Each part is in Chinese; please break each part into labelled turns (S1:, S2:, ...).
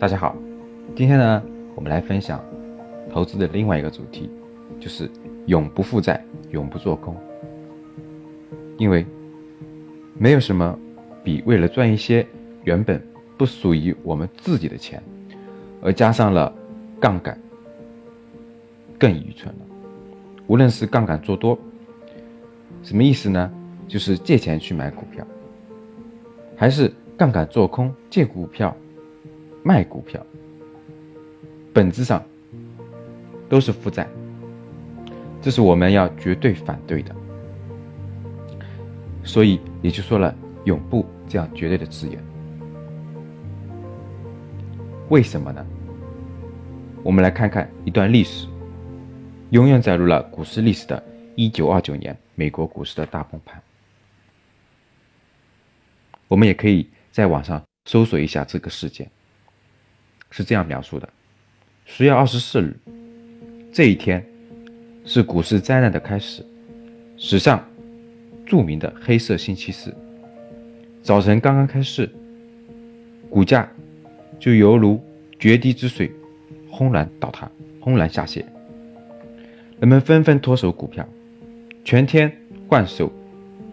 S1: 大家好，今天呢，我们来分享投资的另外一个主题，就是永不负债，永不做空。因为没有什么比为了赚一些原本不属于我们自己的钱，而加上了杠杆更愚蠢了。无论是杠杆做多，什么意思呢？就是借钱去买股票，还是杠杆做空借股票？卖股票，本质上都是负债，这是我们要绝对反对的。所以也就说了“永不”这样绝对的字眼。为什么呢？我们来看看一段历史，永远载入了股市历史的1929年美国股市的大崩盘。我们也可以在网上搜索一下这个事件。是这样描述的：十月二十四日，这一天是股市灾难的开始，史上著名的黑色星期四。早晨刚刚开市，股价就犹如决堤之水，轰然倒塌，轰然下泻。人们纷纷脱手股票，全天换手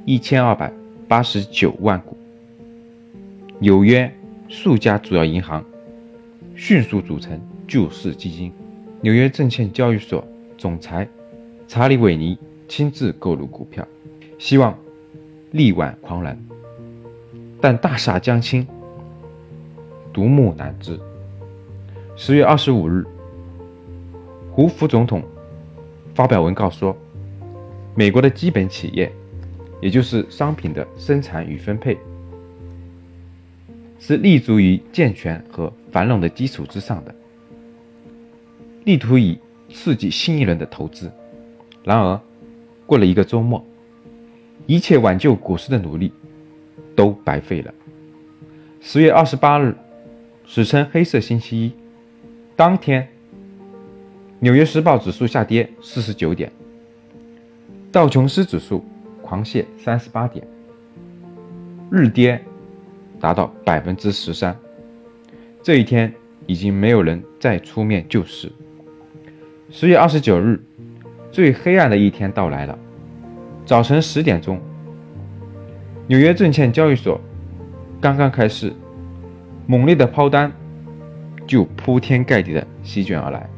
S1: 一千二百八十九万股。纽约数家主要银行。迅速组成救市基金，纽约证券交易所总裁查理·韦尼亲自购入股票，希望力挽狂澜。但大厦将倾，独木难支。十月二十五日，胡副总统发表文告说，美国的基本企业，也就是商品的生产与分配。是立足于健全和繁荣的基础之上的，力图以刺激新一轮的投资。然而，过了一个周末，一切挽救股市的努力都白费了。十月二十八日，史称“黑色星期一”，当天，纽约时报指数下跌四十九点，道琼斯指数狂泻三十八点，日跌。达到百分之十三，这一天已经没有人再出面救市。十月二十九日，最黑暗的一天到来了。早晨十点钟，纽约证券交易所刚刚开市，猛烈的抛单就铺天盖地的席卷而来，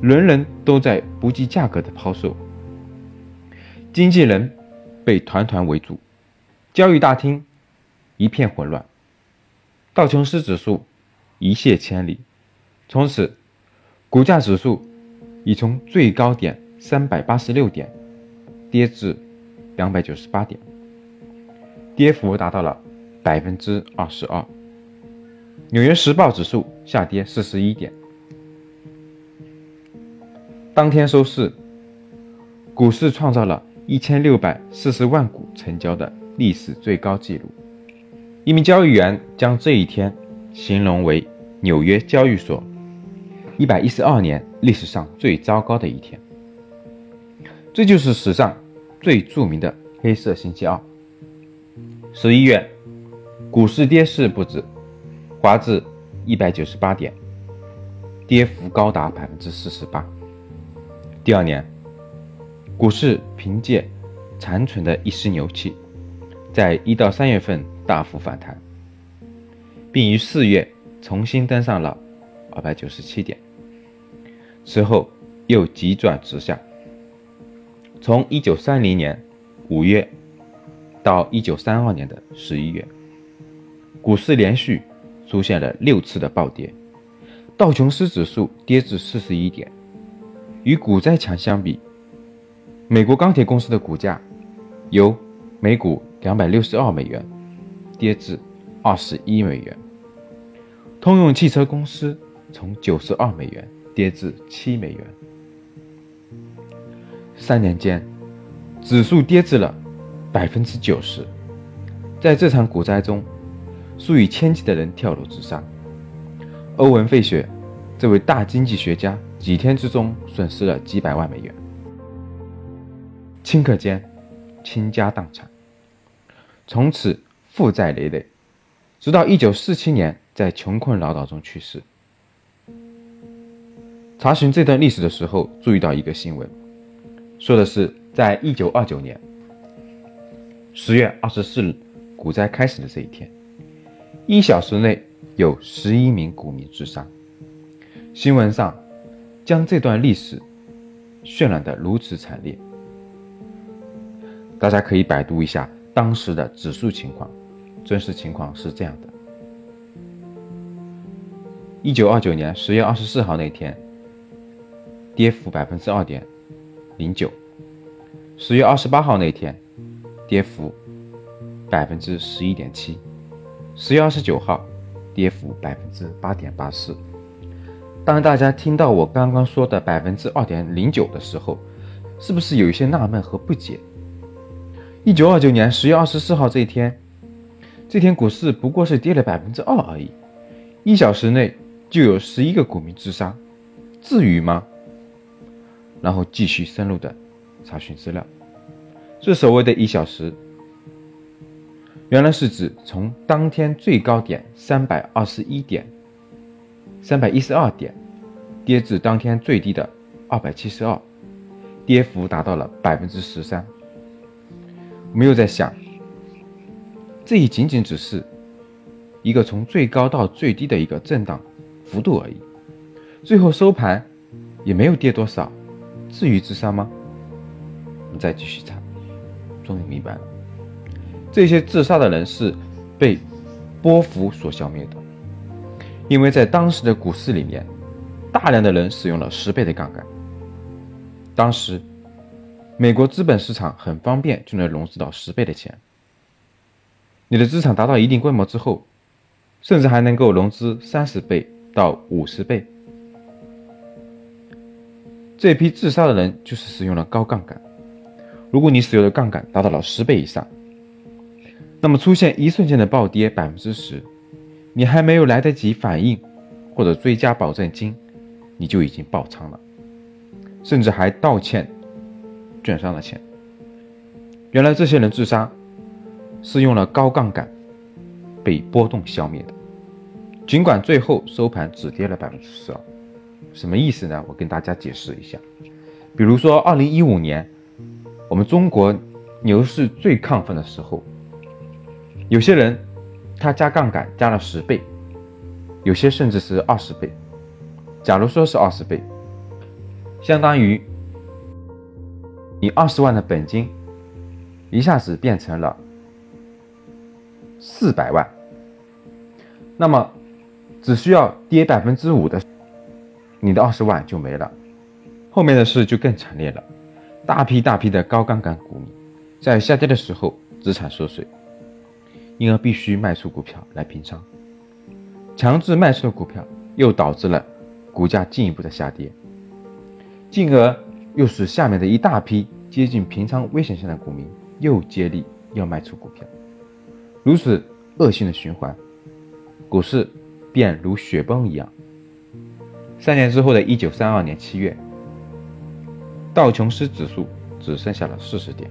S1: 人人都在不计价格的抛售，经纪人被团团围住，交易大厅。一片混乱，道琼斯指数一泻千里，从此股价指数已从最高点三百八十六点跌至两百九十八点，跌幅达到了百分之二十二。纽约时报指数下跌四十一点，当天收市，股市创造了一千六百四十万股成交的历史最高纪录。一名交易员将这一天形容为纽约交易所一百一十二年历史上最糟糕的一天。这就是史上最著名的黑色星期二。十一月，股市跌势不止，滑至一百九十八点，跌幅高达百分之四十八。第二年，股市凭借残存的一丝牛气，在一到三月份。大幅反弹，并于四月重新登上了二百九十七点，随后又急转直下。从一九三零年五月到一九三二年的十一月，股市连续出现了六次的暴跌，道琼斯指数跌至四十一点。与股灾强相比，美国钢铁公司的股价由每股两百六十二美元。跌至二十一美元。通用汽车公司从九十二美元跌至七美元。三年间，指数跌至了百分之九十。在这场股灾中，数以千计的人跳楼自杀。欧文·费雪这位大经济学家几天之中损失了几百万美元。顷刻间，倾家荡产，从此。负债累累，直到一九四七年在穷困潦倒中去世。查询这段历史的时候，注意到一个新闻，说的是在一九二九年十月二十四日股灾开始的这一天，一小时内有十一名股民自杀。新闻上将这段历史渲染得如此惨烈，大家可以百度一下当时的指数情况，真实情况是这样的：一九二九年十月二十四号那天。跌幅百分之二点零九，十月二十八号那天，跌幅百分之十一点七，十月二十九号，跌幅百分之八点八四。当大家听到我刚刚说的百分之二点零九的时候，是不是有一些纳闷和不解？一九二九年十月二十四号这一天，这天股市不过是跌了百分之二而已，一小时内就有十一个股民自杀，至于吗？然后继续深入的查询资料，这所谓的一小时，原来是指从当天最高点三百二十一点、三百一十二点，跌至当天最低的二百七十二，跌幅达到了百分之十三。没有在想，这也仅仅只是一个从最高到最低的一个震荡幅度而已，最后收盘也没有跌多少。至于自杀吗？你再继续查，终于明白了，这些自杀的人是被波幅所消灭的，因为在当时的股市里面，大量的人使用了十倍的杠杆。当时，美国资本市场很方便就能融资到十倍的钱。你的资产达到一定规模之后，甚至还能够融资三十倍到五十倍。这批自杀的人就是使用了高杠杆。如果你使用的杠杆达到了十倍以上，那么出现一瞬间的暴跌百分之十，你还没有来得及反应或者追加保证金，你就已经爆仓了，甚至还道歉券商的钱。原来这些人自杀是用了高杠杆被波动消灭的，尽管最后收盘只跌了百分之十二。什么意思呢？我跟大家解释一下。比如说，二零一五年，我们中国牛市最亢奋的时候，有些人他加杠杆加了十倍，有些甚至是二十倍。假如说是二十倍，相当于你二十万的本金一下子变成了四百万，那么只需要跌百分之五的。你的二十万就没了，后面的事就更惨烈了。大批大批的高杠杆股民在下跌的时候资产缩水，因而必须卖出股票来平仓。强制卖出的股票又导致了股价进一步的下跌，进而又使下面的一大批接近平仓危险线的股民又接力要卖出股票。如此恶性的循环，股市便如雪崩一样。三年之后的一九三二年七月，道琼斯指数只剩下了四十点，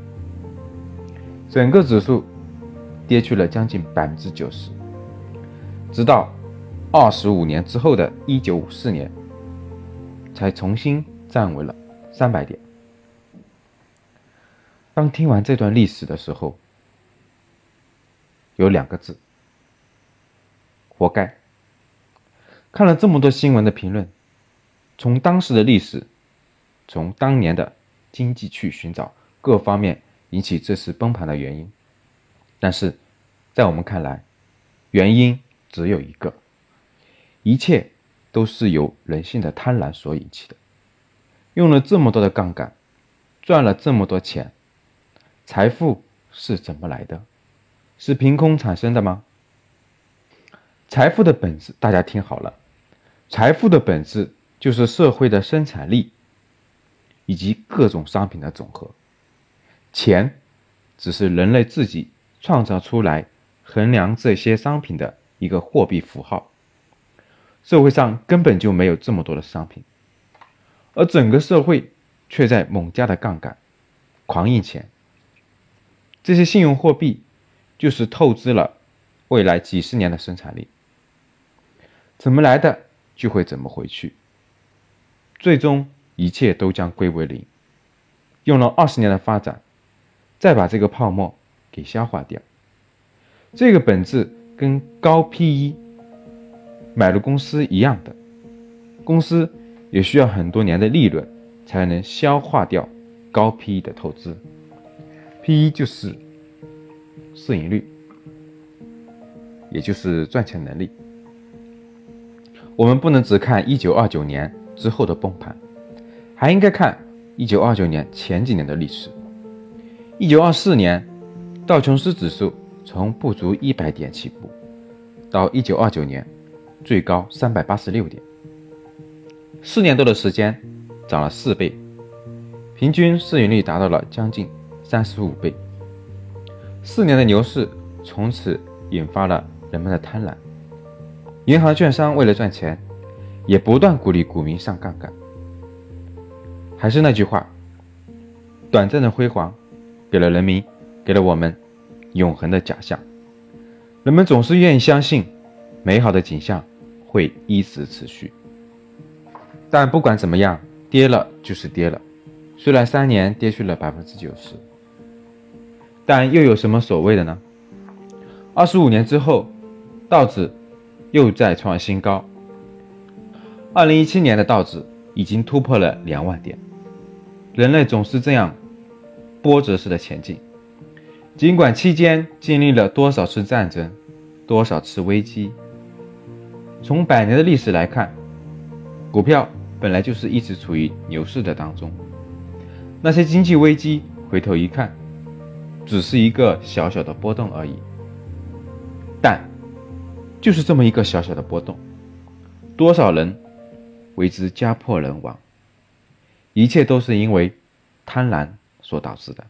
S1: 整个指数跌去了将近百分之九十，直到二十五年之后的一九五四年，才重新站稳了三百点。当听完这段历史的时候，有两个字：活该。看了这么多新闻的评论。从当时的历史，从当年的经济去寻找各方面引起这次崩盘的原因，但是，在我们看来，原因只有一个，一切都是由人性的贪婪所引起的。用了这么多的杠杆，赚了这么多钱，财富是怎么来的？是凭空产生的吗？财富的本质，大家听好了，财富的本质。就是社会的生产力，以及各种商品的总和。钱只是人类自己创造出来衡量这些商品的一个货币符号。社会上根本就没有这么多的商品，而整个社会却在猛加的杠杆，狂印钱。这些信用货币就是透支了未来几十年的生产力。怎么来的就会怎么回去，最终一切都将归为零。用了二十年的发展，再把这个泡沫给消化掉，这个本质跟高 PE 买入公司一样的，公司也需要很多年的利润才能消化掉高 PE 的投资。PE 就是市盈率，也就是赚钱能力。我们不能只看一九二九年之后的崩盘，还应该看。一九二九年前几年的历史，一九二四年，道琼斯指数从不足一百点起步，到一九二九年最高三百八十六点，四年多的时间涨了四倍，平均市盈率达到了将近三十五倍。四年的牛市从此引发了人们的贪婪，银行、券商为了赚钱，也不断鼓励股民上杠杆。还是那句话，短暂的辉煌，给了人民，给了我们永恒的假象。人们总是愿意相信，美好的景象会一直持续。但不管怎么样，跌了就是跌了。虽然三年跌去了百分之九十，但又有什么所谓的呢？二十五年之后，道指又再创新高。二零一七年的道指已经突破了两万点。人类总是这样波折式的前进，尽管期间经历了多少次战争，多少次危机。从百年的历史来看，股票本来就是一直处于牛市的当中。那些经济危机，回头一看，只是一个小小的波动而已。但就是这么一个小小的波动，多少人为之家破人亡。一切都是因为贪婪所导致的。